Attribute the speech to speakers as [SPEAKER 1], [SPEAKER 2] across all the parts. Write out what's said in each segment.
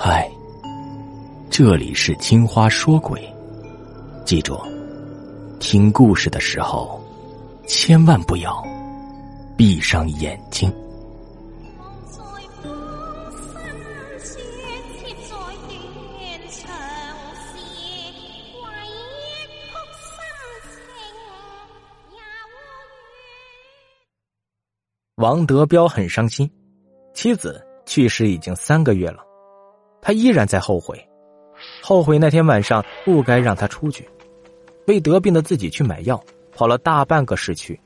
[SPEAKER 1] 嗨，这里是青花说鬼，记住，听故事的时候千万不要闭上眼睛。
[SPEAKER 2] 王德彪很伤心，妻子去世已经三个月了。他依然在后悔，后悔那天晚上不该让他出去，为得病的自己去买药，跑了大半个市区。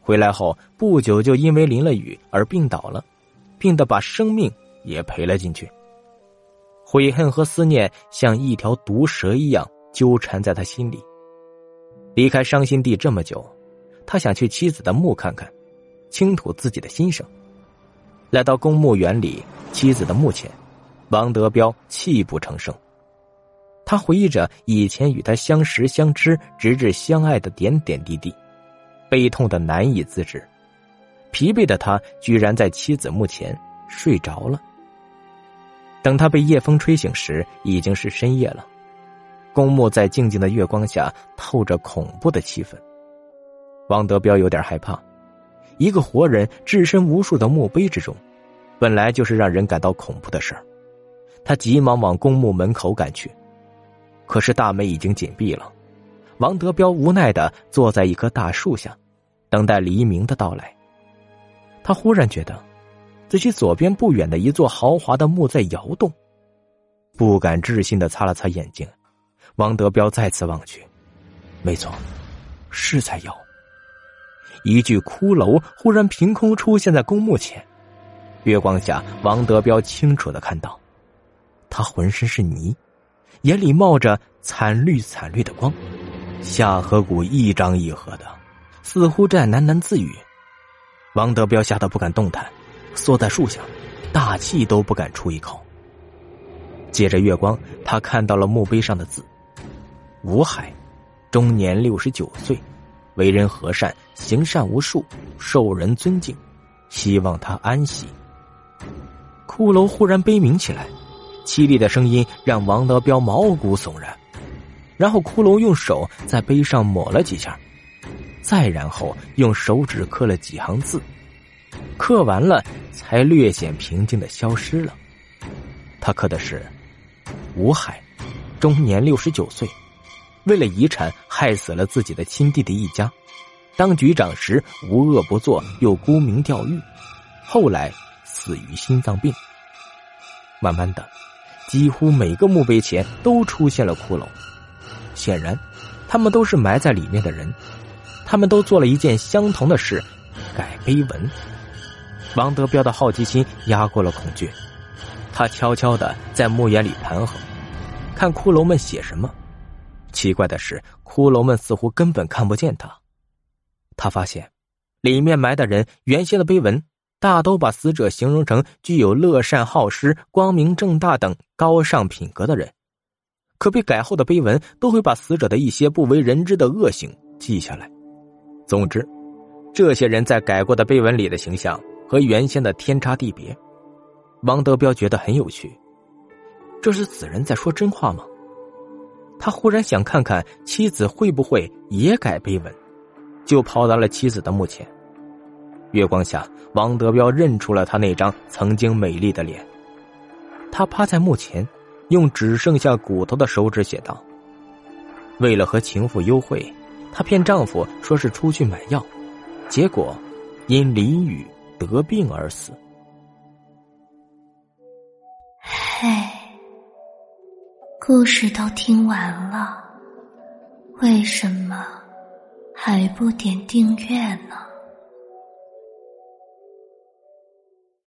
[SPEAKER 2] 回来后不久就因为淋了雨而病倒了，病得把生命也赔了进去。悔恨和思念像一条毒蛇一样纠缠在他心里。离开伤心地这么久，他想去妻子的墓看看，倾吐自己的心声。来到公墓园里，妻子的墓前。王德彪泣不成声。他回忆着以前与他相识相知，直至相爱的点点滴滴，悲痛的难以自制。疲惫的他居然在妻子墓前睡着了。等他被夜风吹醒时，已经是深夜了。公墓在静静的月光下透着恐怖的气氛。王德彪有点害怕，一个活人置身无数的墓碑之中，本来就是让人感到恐怖的事儿。他急忙往公墓门口赶去，可是大门已经紧闭了。王德彪无奈的坐在一棵大树下，等待黎明的到来。他忽然觉得，自己左边不远的一座豪华的墓在摇动，不敢置信的擦了擦眼睛。王德彪再次望去，没错，是在摇。一具骷髅忽然凭空出现在公墓前，月光下，王德彪清楚的看到。他浑身是泥，眼里冒着惨绿惨绿的光，下颌骨一张一合的，似乎在喃喃自语。王德彪吓得不敢动弹，缩在树下，大气都不敢出一口。借着月光，他看到了墓碑上的字：“吴海，终年六十九岁，为人和善，行善无数，受人尊敬，希望他安息。”骷髅忽然悲鸣起来。凄厉的声音让王德彪毛骨悚然，然后骷髅用手在碑上抹了几下，再然后用手指刻了几行字，刻完了才略显平静的消失了。他刻的是：“吴海，终年六十九岁，为了遗产害死了自己的亲弟弟一家，当局长时无恶不作，又沽名钓誉，后来死于心脏病。”慢慢的。几乎每个墓碑前都出现了骷髅，显然，他们都是埋在里面的人，他们都做了一件相同的事，改碑文。王德彪的好奇心压过了恐惧，他悄悄的在墓园里盘桓，看骷髅们写什么。奇怪的是，骷髅们似乎根本看不见他。他发现，里面埋的人原先的碑文。大都把死者形容成具有乐善好施、光明正大等高尚品格的人，可被改后的碑文都会把死者的一些不为人知的恶行记下来。总之，这些人在改过的碑文里的形象和原先的天差地别。王德彪觉得很有趣，这是死人在说真话吗？他忽然想看看妻子会不会也改碑文，就跑到了妻子的墓前。月光下，王德彪认出了他那张曾经美丽的脸。他趴在墓前，用只剩下骨头的手指写道：“为了和情妇幽会，她骗丈夫说是出去买药，结果因淋雨得病而死。”
[SPEAKER 3] 嘿，故事都听完了，为什么还不点订阅呢？